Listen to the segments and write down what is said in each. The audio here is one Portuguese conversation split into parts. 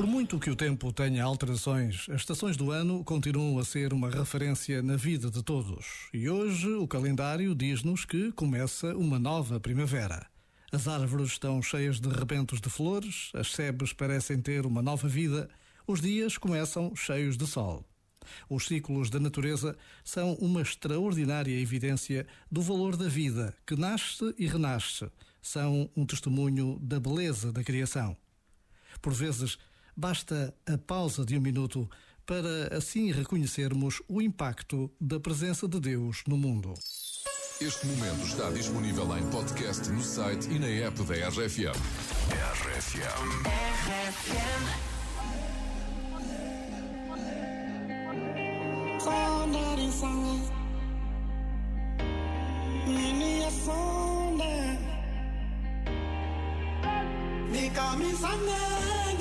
Por muito que o tempo tenha alterações, as estações do ano continuam a ser uma referência na vida de todos. E hoje o calendário diz-nos que começa uma nova primavera. As árvores estão cheias de rebentos de flores, as sebes parecem ter uma nova vida, os dias começam cheios de sol. Os ciclos da natureza são uma extraordinária evidência do valor da vida que nasce e renasce. São um testemunho da beleza da criação. Por vezes, basta a pausa de um minuto para assim reconhecermos o impacto da presença de Deus no mundo. Este momento está disponível em podcast no site e na app da RFM. RFM. RFM. Saudade sangat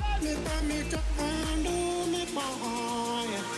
Let me, let me, undo me, boy.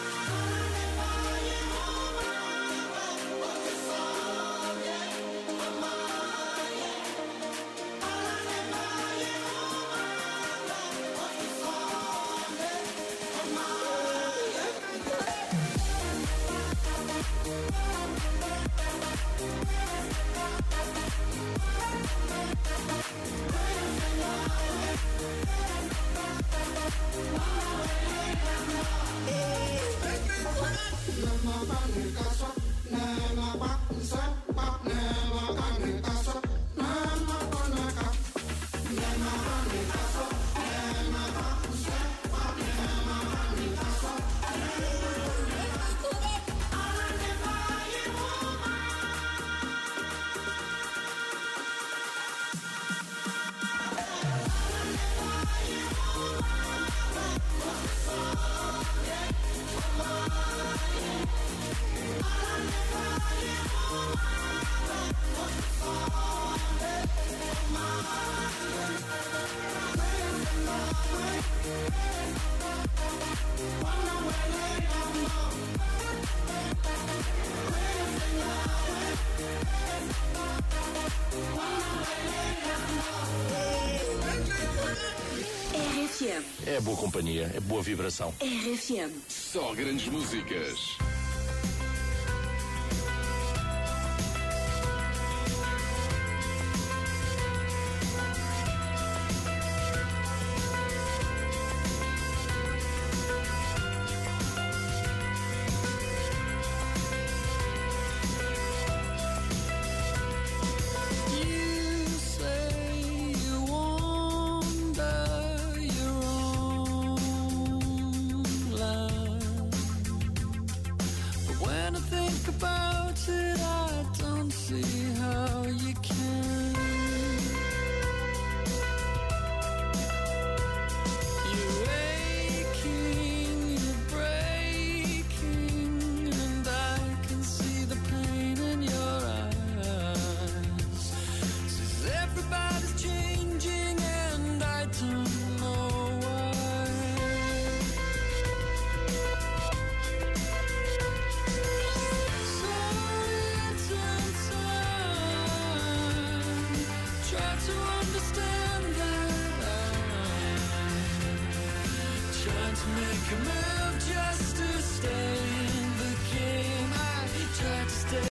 RFM. É boa companhia, é boa vibração. RFM. Só grandes músicas. think about it, I don't see how you can. make a move just to stay in the game. I tried to stay.